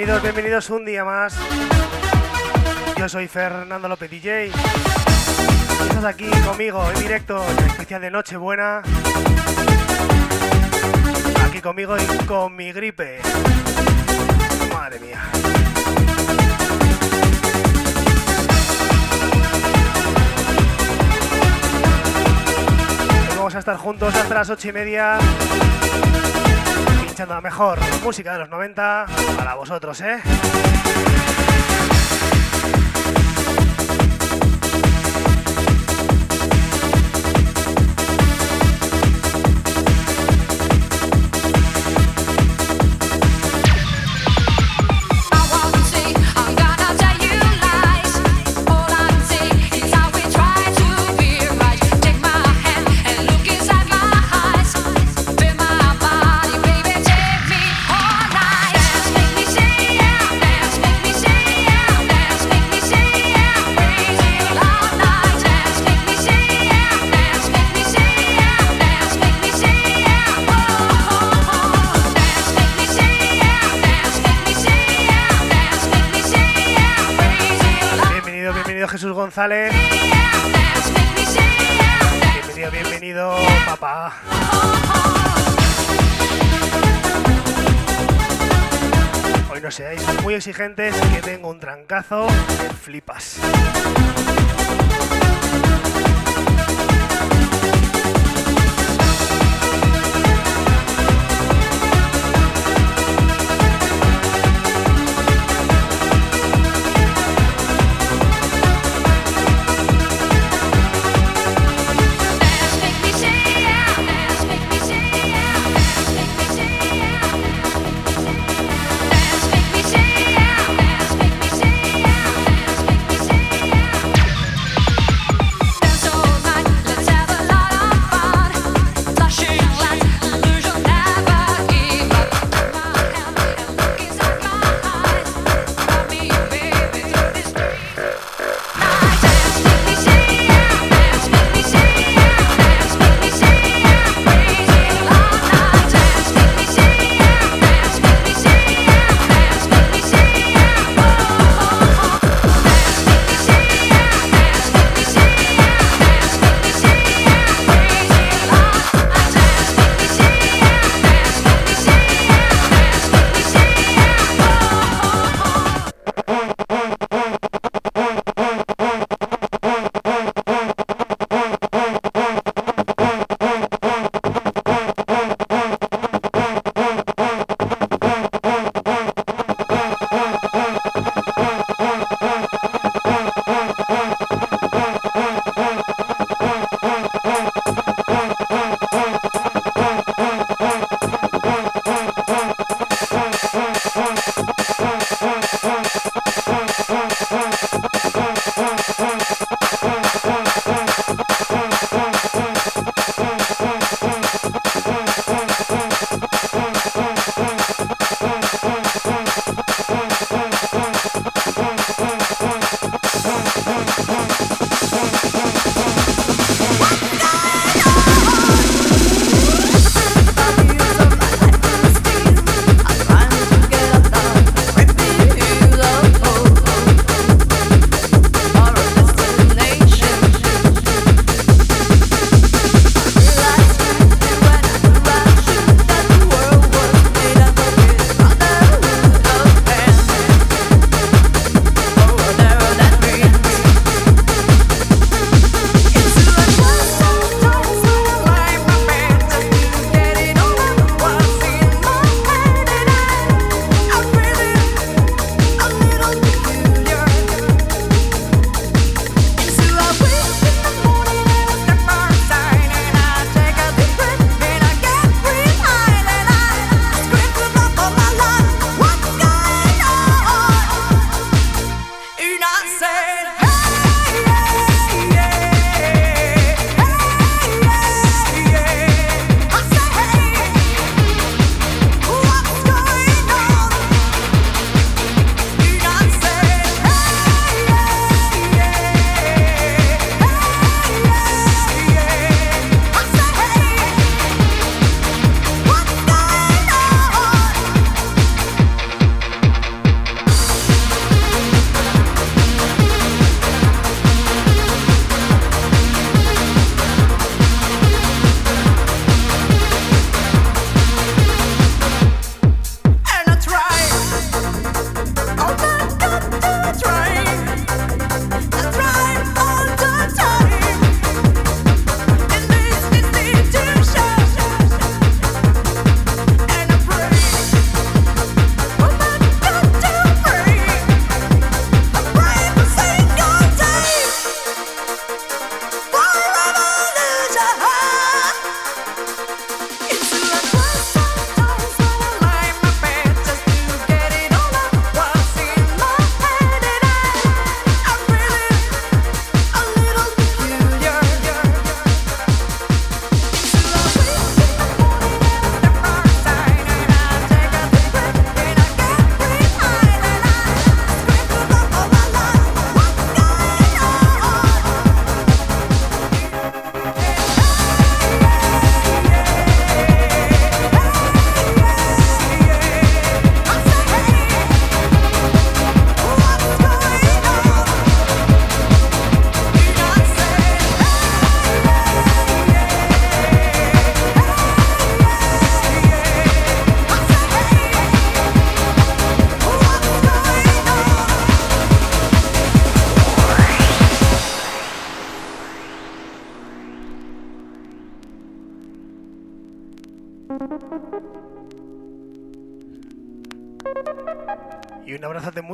Bienvenidos, bienvenidos un día más. Yo soy Fernando López DJ. Estás aquí conmigo en directo en el especial de Nochebuena. Aquí conmigo y con mi gripe. Madre mía. Vamos a estar juntos hasta las ocho y media escuchando la mejor música de los 90 para vosotros, ¿eh? González. Bienvenido, bienvenido, papá. Hoy no seáis muy exigentes, que tengo un trancazo, flipas.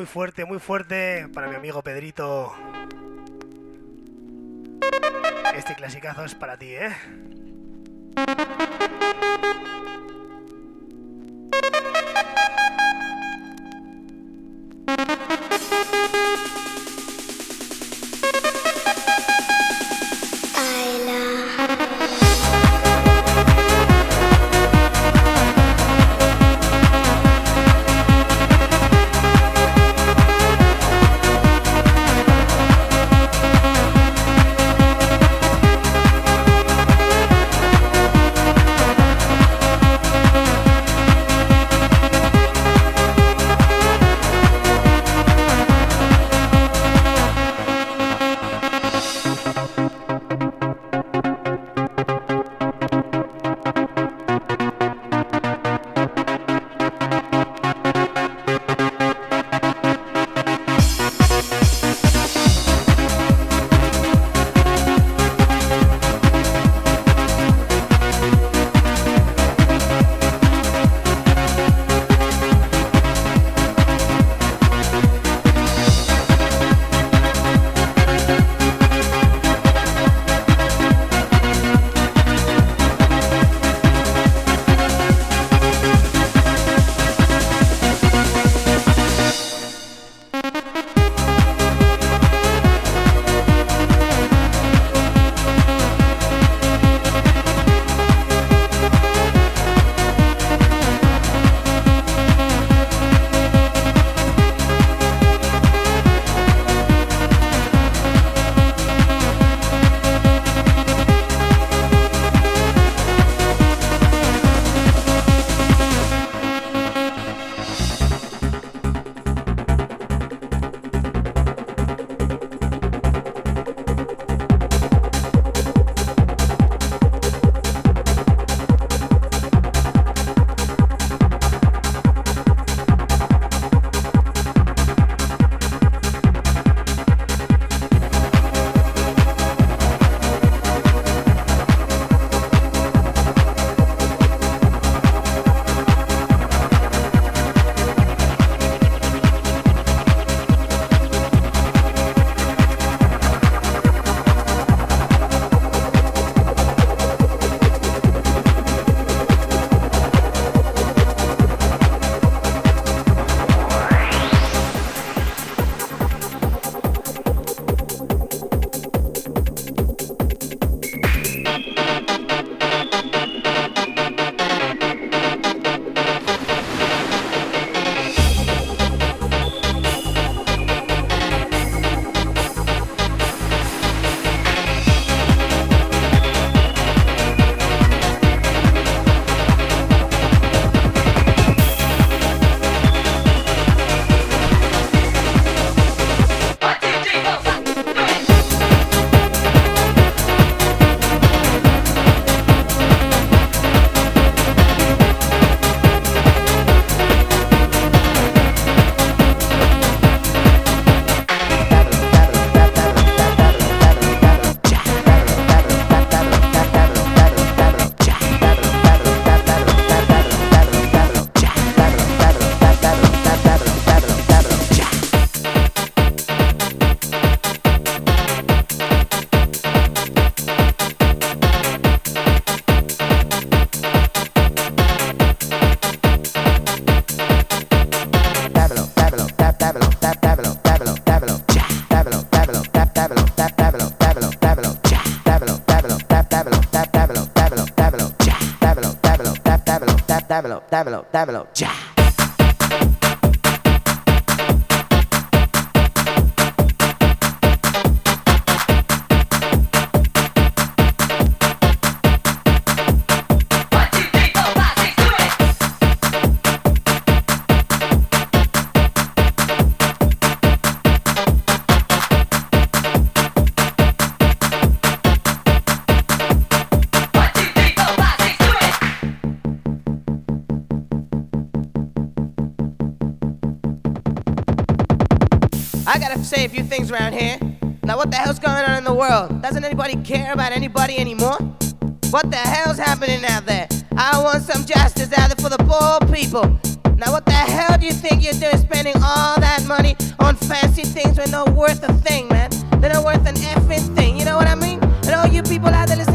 muy fuerte, muy fuerte para mi amigo Pedrito. Este clasicazo es para ti, ¿eh? develop, develop, develop, ja. Doesn't anybody care about anybody anymore? What the hell's happening out there? I want some justice out there for the poor people. Now, what the hell do you think you're doing spending all that money on fancy things when they're not worth a thing, man? They're not worth an effing thing, you know what I mean? And all you people out there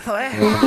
Clasicazo, ¿eh?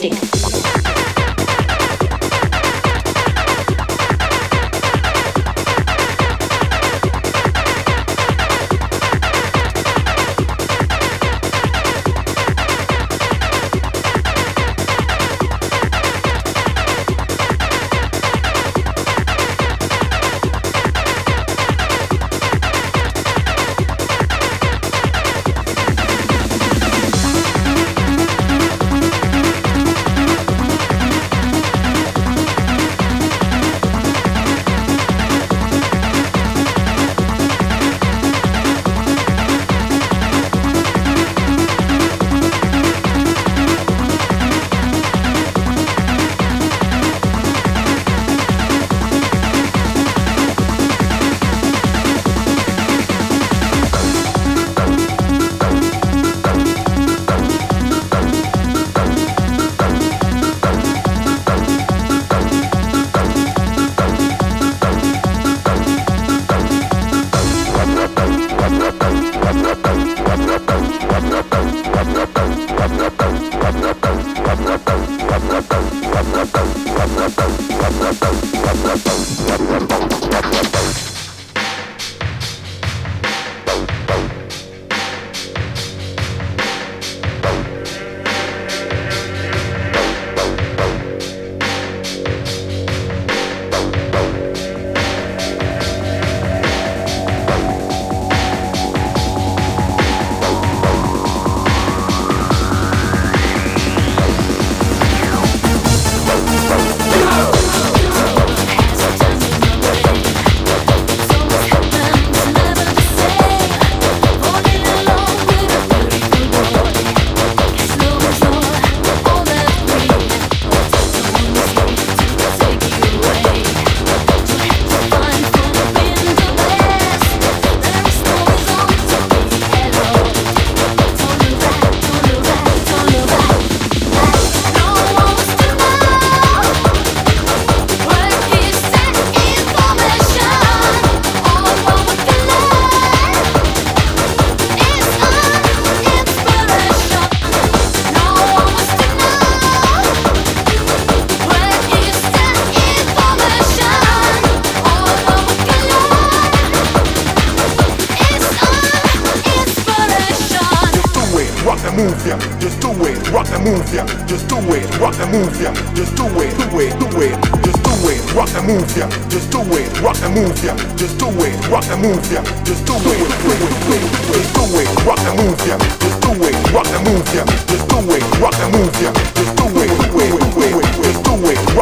Atlantic.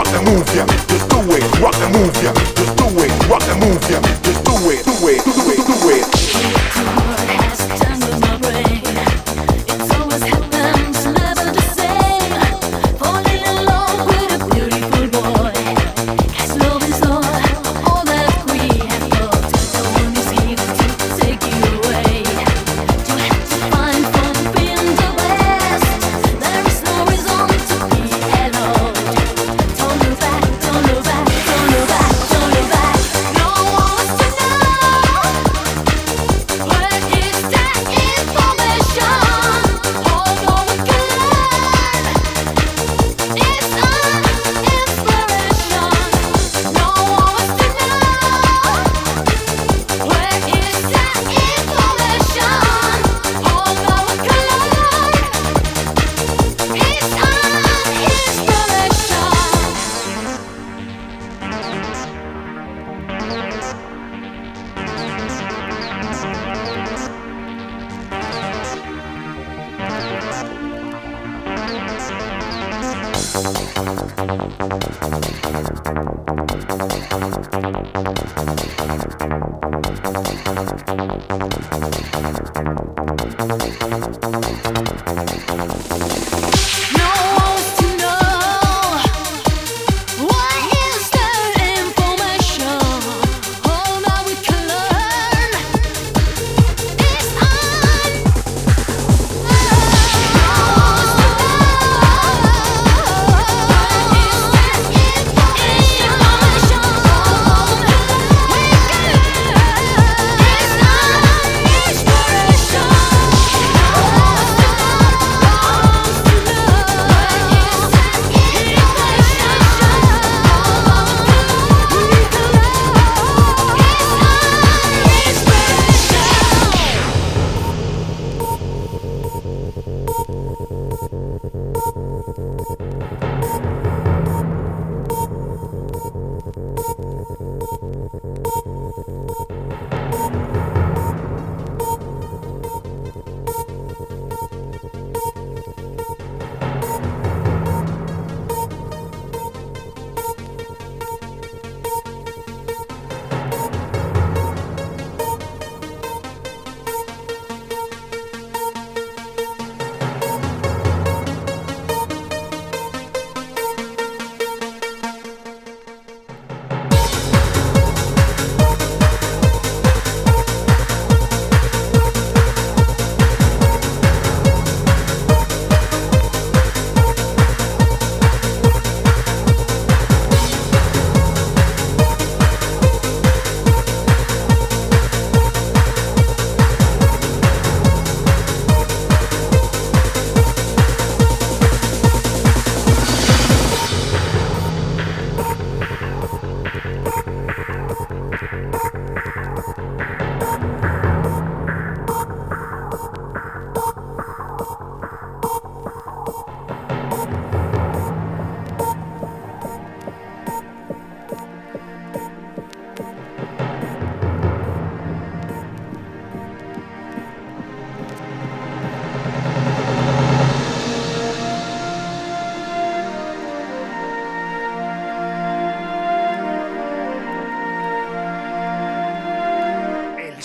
rock the move ya. Just do it, rock the move ya. Just do it, rock the move ya. Just do it, do it, do it, do it.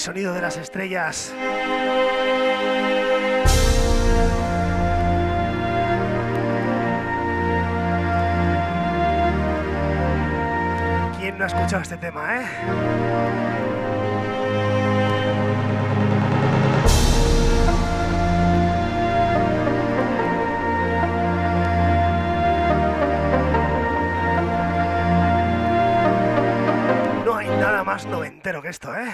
Sonido de las estrellas. ¿Quién no ha escuchado este tema, eh? Más noventero que esto, ¿eh?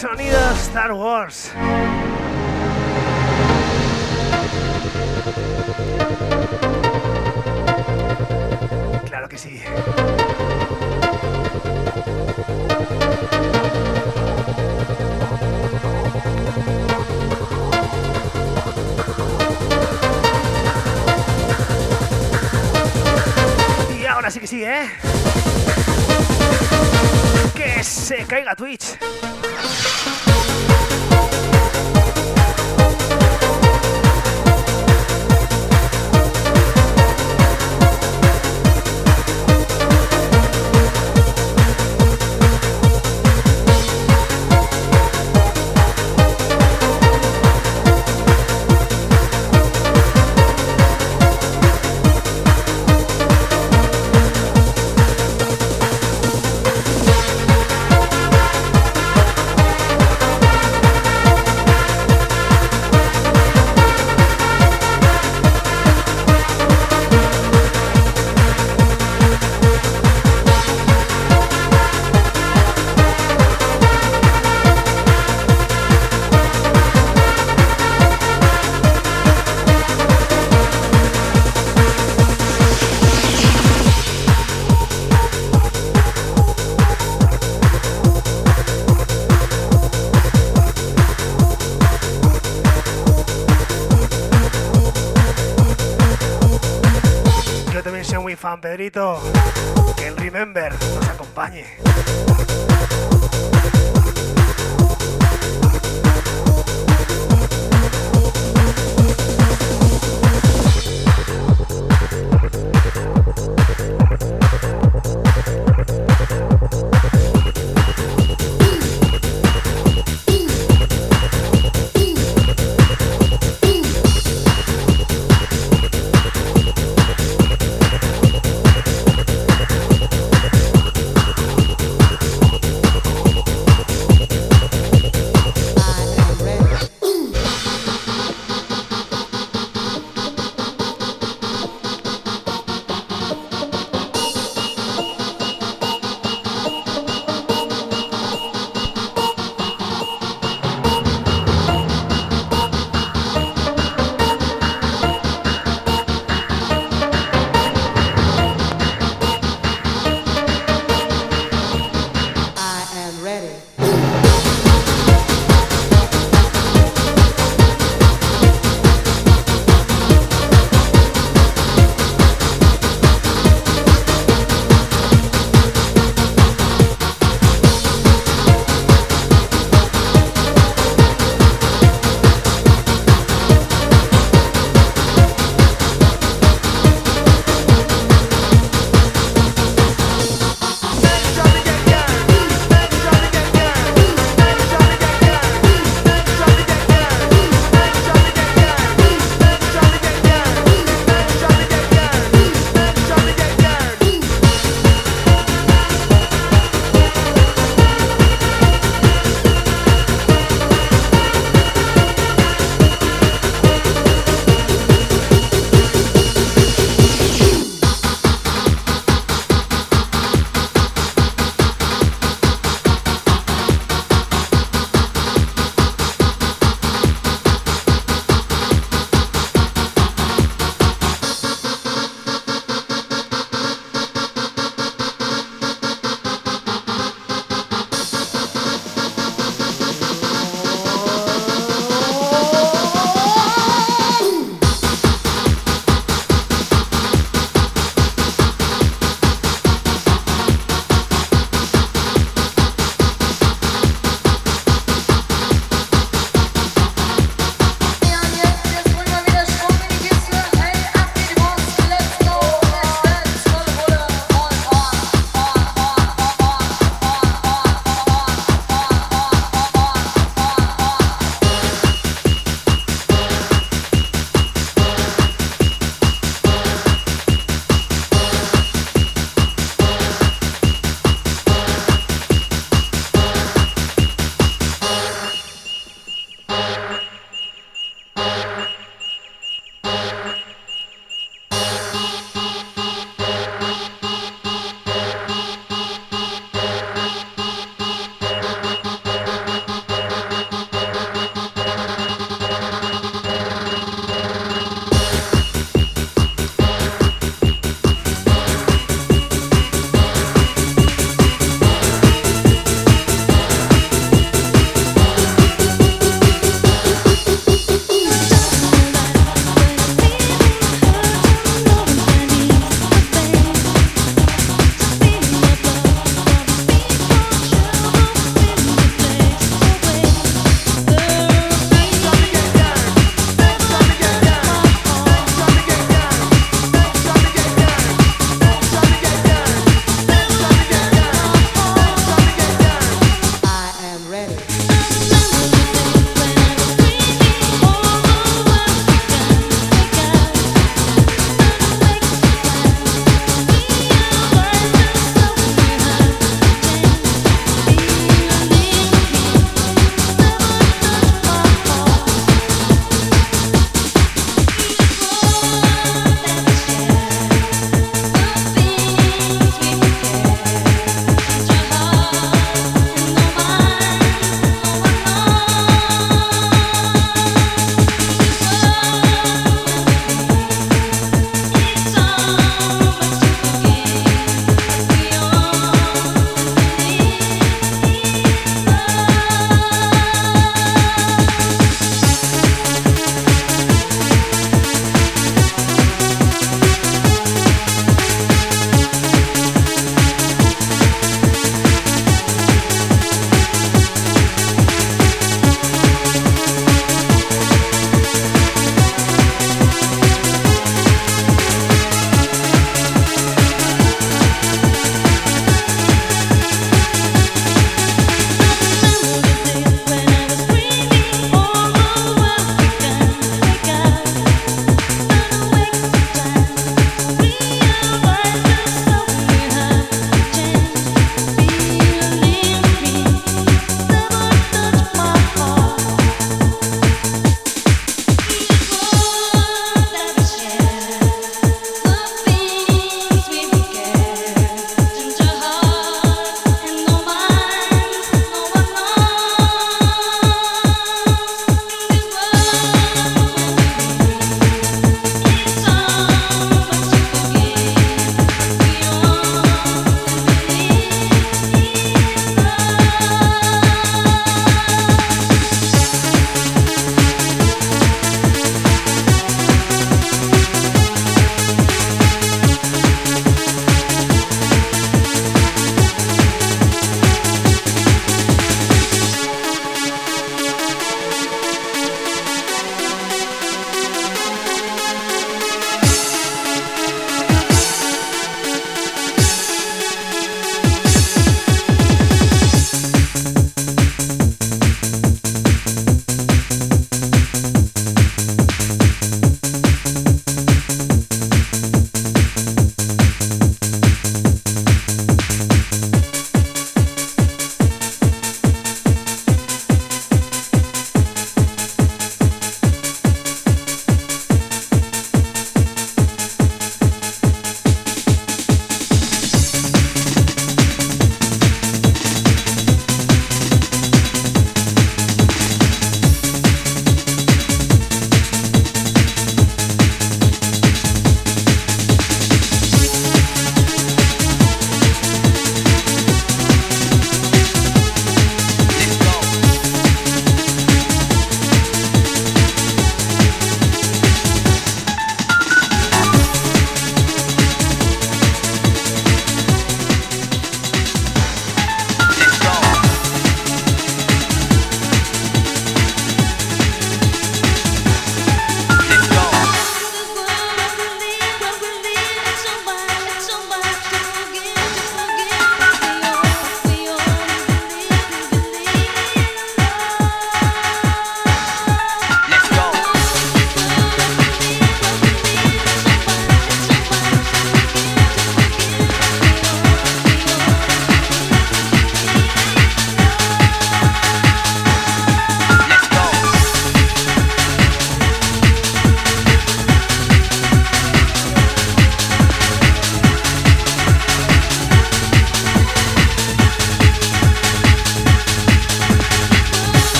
Sonido Star Wars. Claro que sí. Ahora sí que sí, ¿eh? Que se caiga Twitch. Fan, Pedrito. El Remember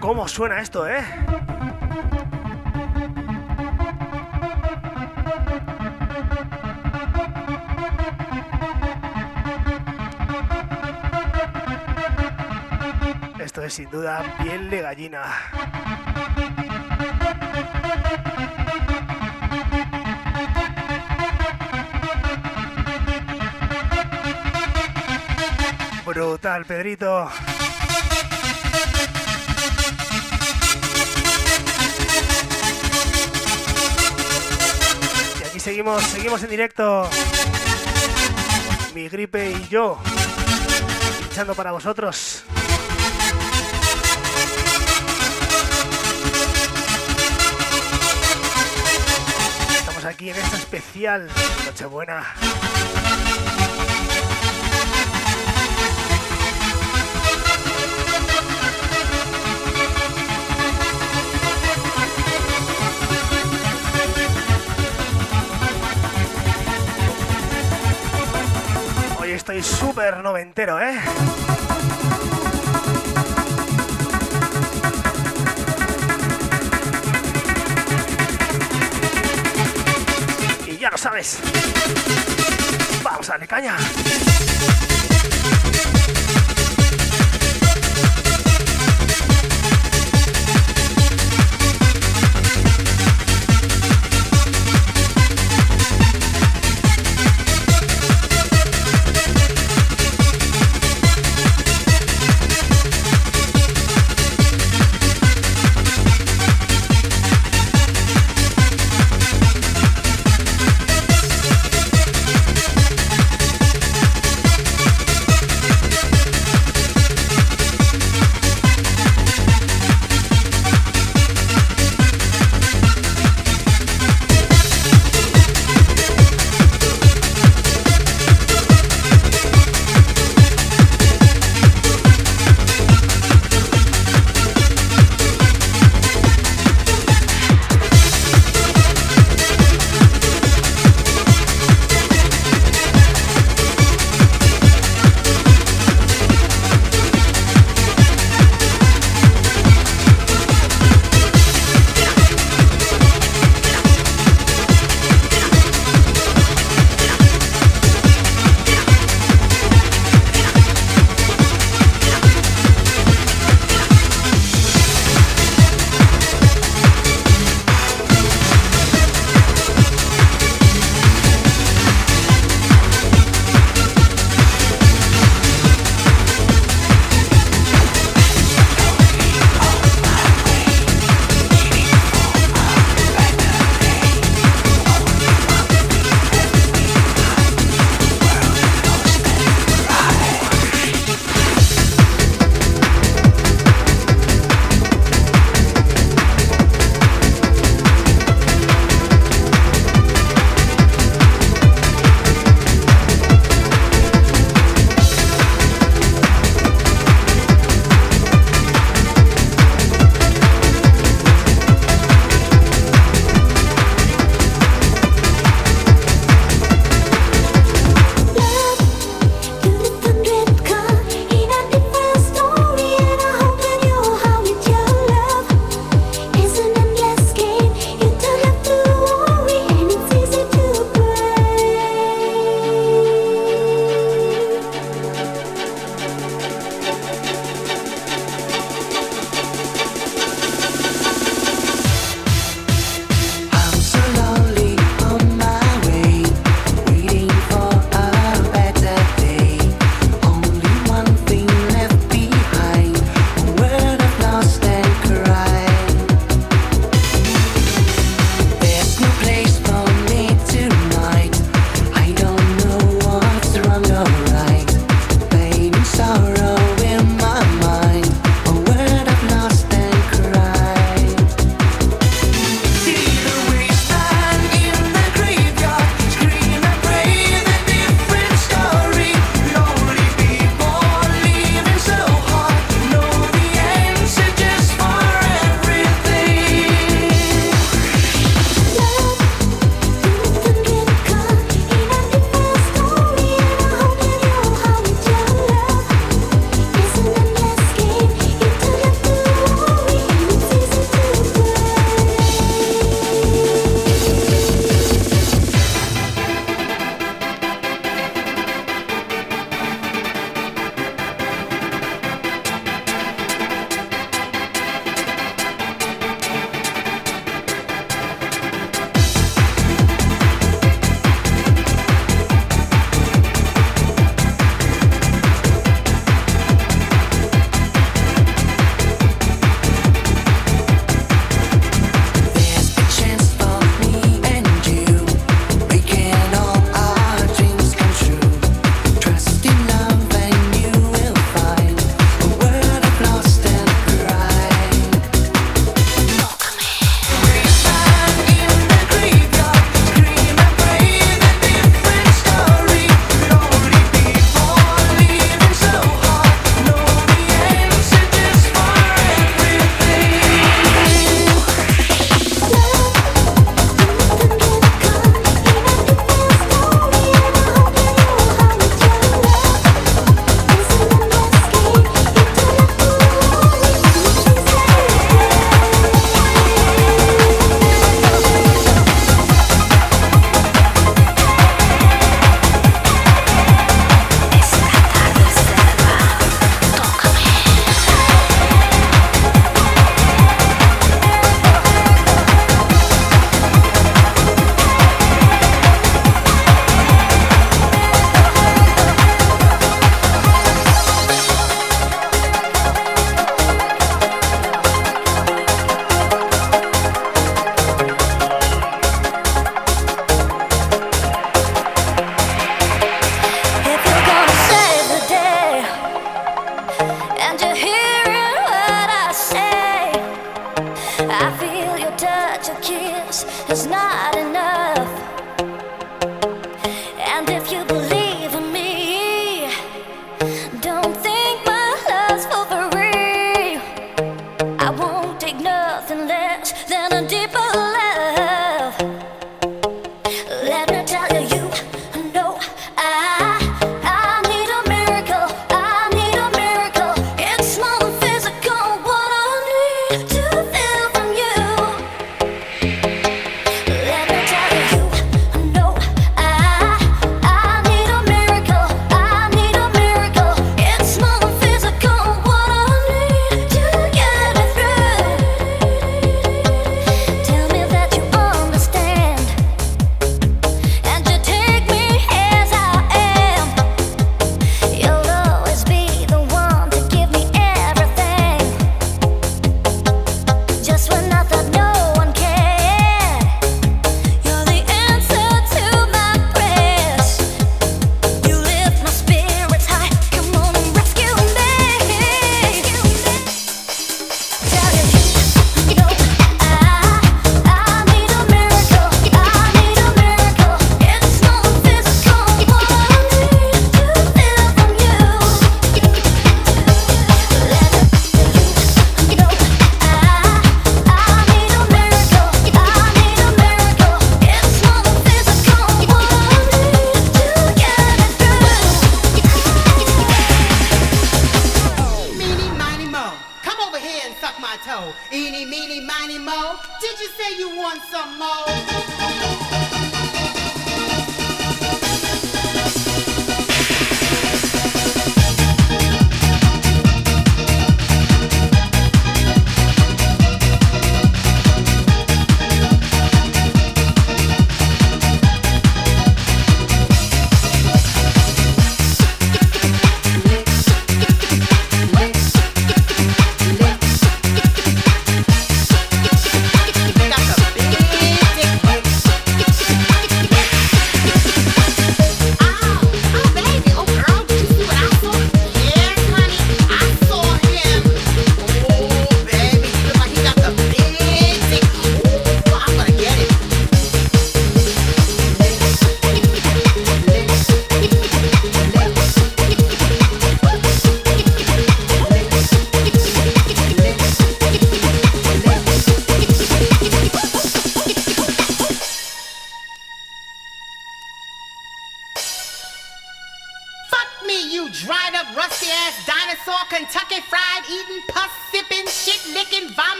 cómo suena esto, ¿eh? Esto es sin duda piel de gallina. Brutal, Pedrito. Seguimos, seguimos en directo. Mi gripe y yo. Pinchando para vosotros. Estamos aquí en esta especial Nochebuena. Estoy súper noventero, ¿eh? Y ya lo sabes. Vamos a darle caña.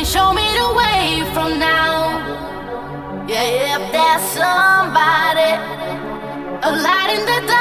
can show me the way from now. Yeah, if there's somebody, a light in the dark.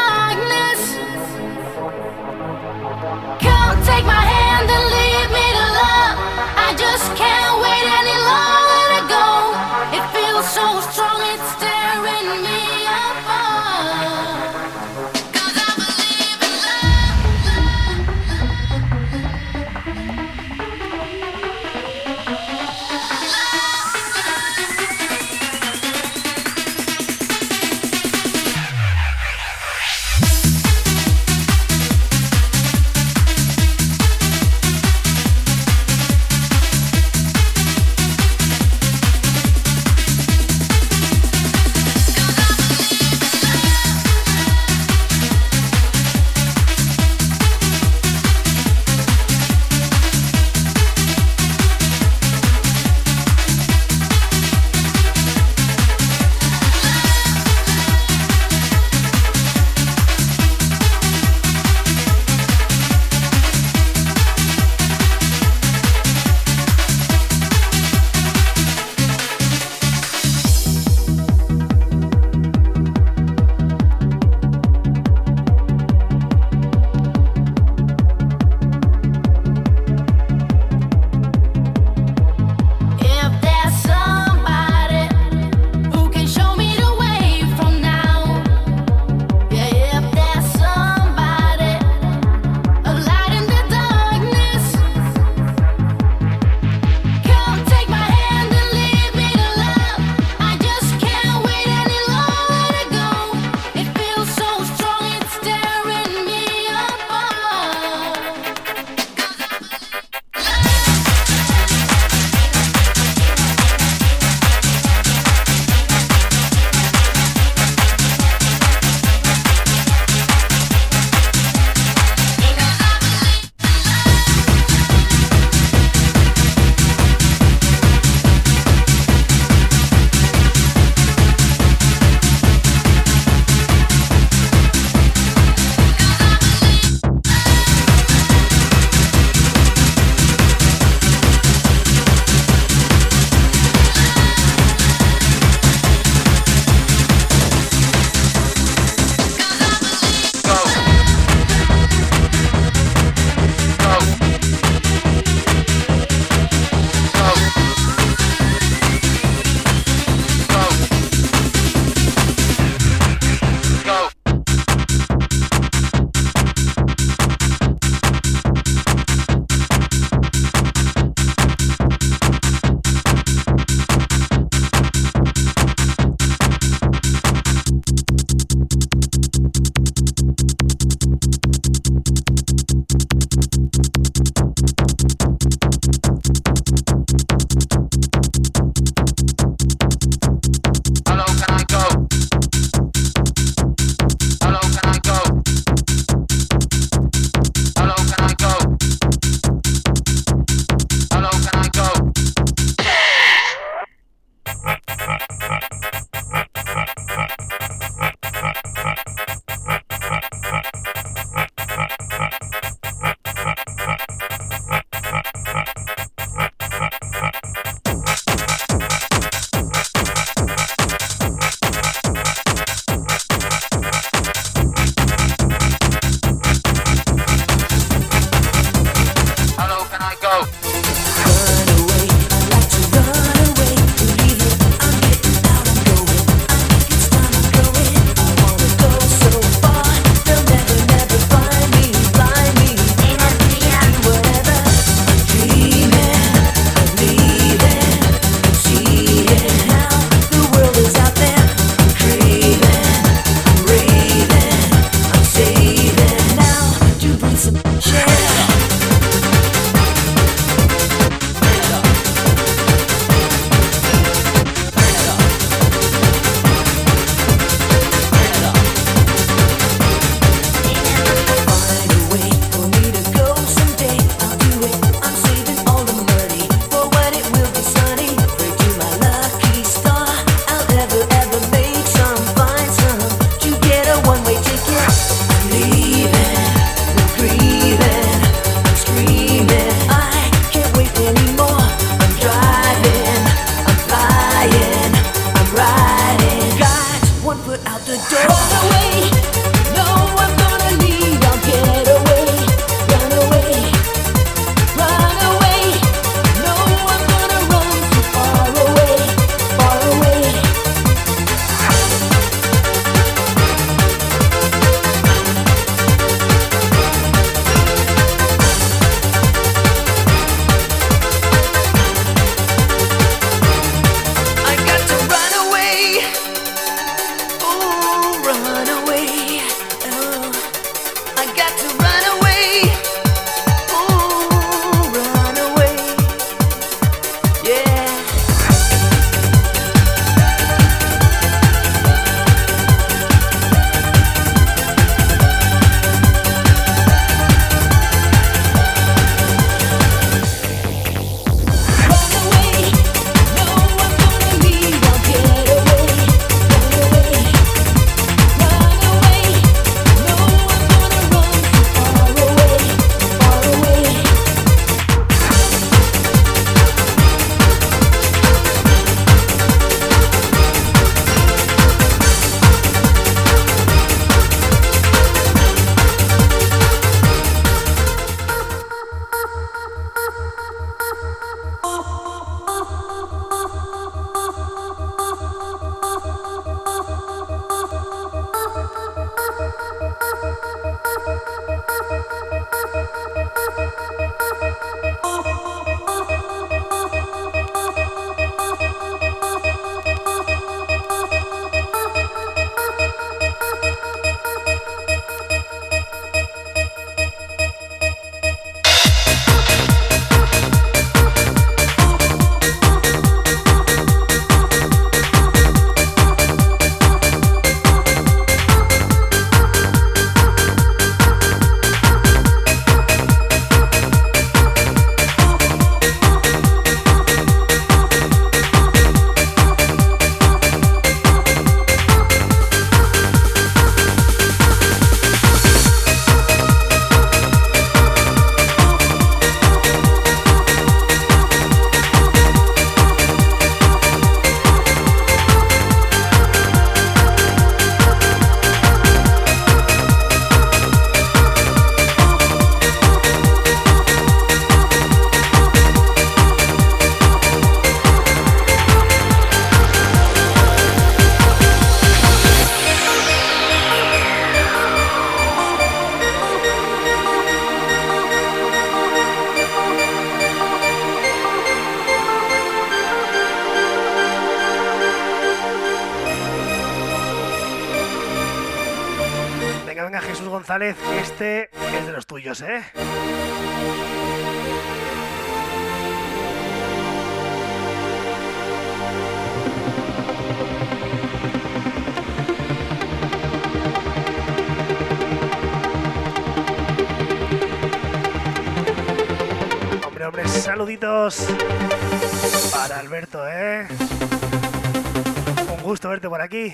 Por aquí.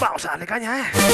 Vamos a darle caña, ¿eh?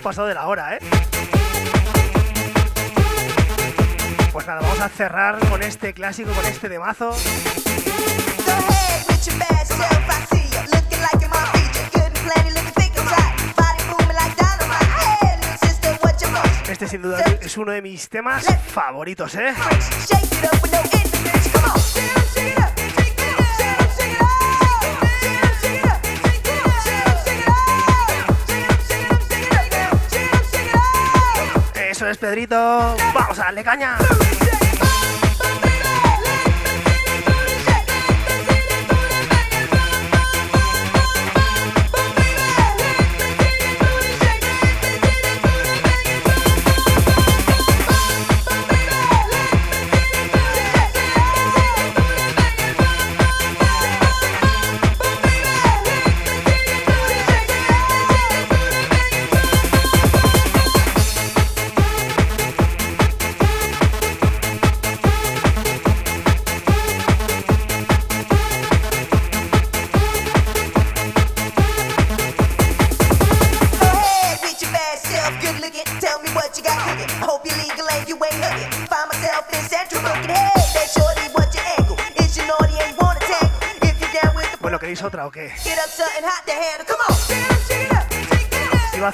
Pasado de la hora, ¿eh? Pues nada, vamos a cerrar con este clásico, con este temazo. Este sin duda es uno de mis temas favoritos, ¿eh? Pedrito. Vamos a darle caña.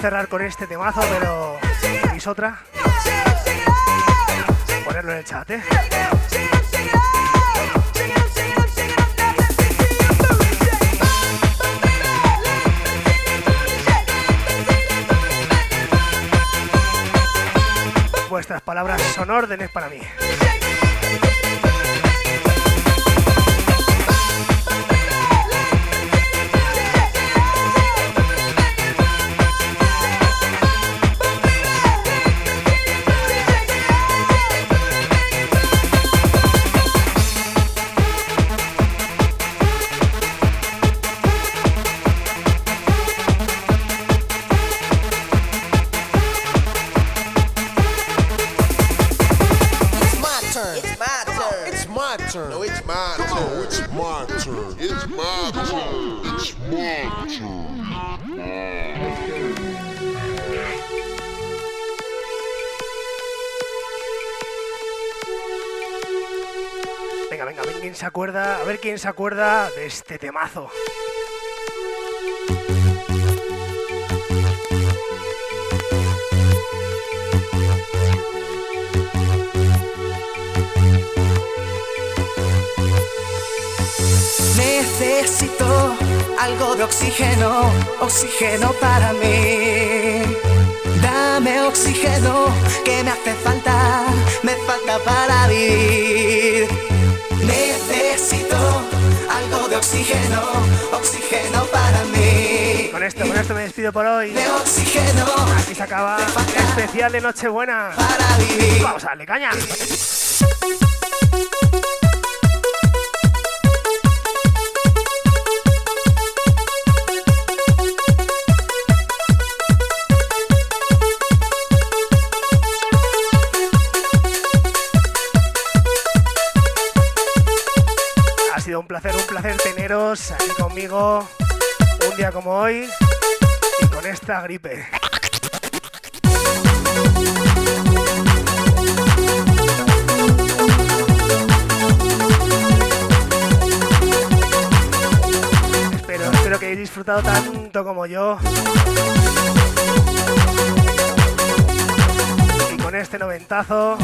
Cerrar con este temazo, pero ¿queréis otra? Ponerlo en el chat, ¿eh? Vuestras palabras son órdenes para mí. Se acuerda de este temazo. Necesito algo de oxígeno, oxígeno para mí. Dame oxígeno que me hace falta, me falta para vivir. Necesito algo de oxígeno, oxígeno para mí. Con esto, con esto me despido por hoy. De oxígeno Aquí se acaba el especial de Nochebuena. para vivir. Vamos a darle caña. Un placer, un placer teneros aquí conmigo un día como hoy y con esta gripe. Espero, espero que hayáis disfrutado tanto como yo. Y con este noventazo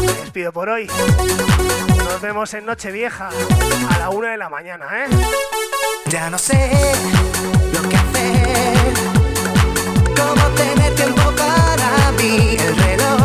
me despido por hoy. Nos vemos en Nochevieja a la una de la mañana, ¿eh? Ya no sé lo que hacer, cómo tener tiempo para mí. El reloj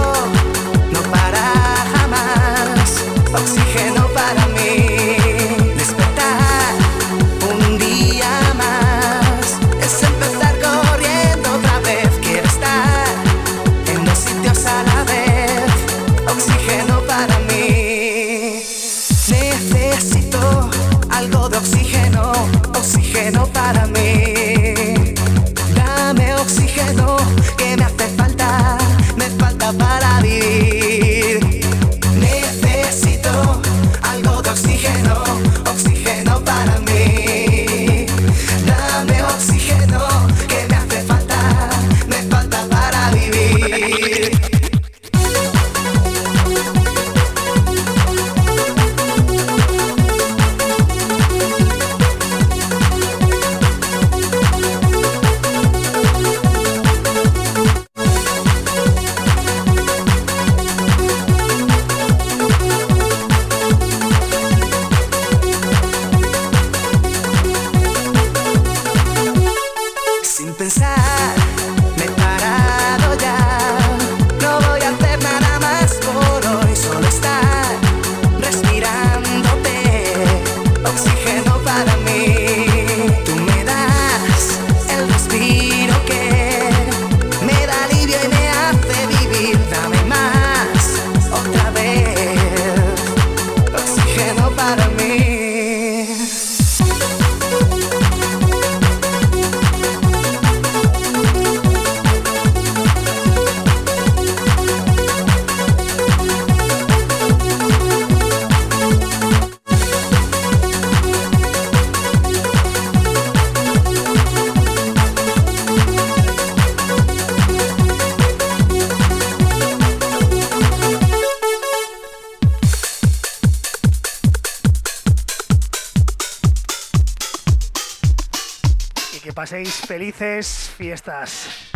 Felices fiestas.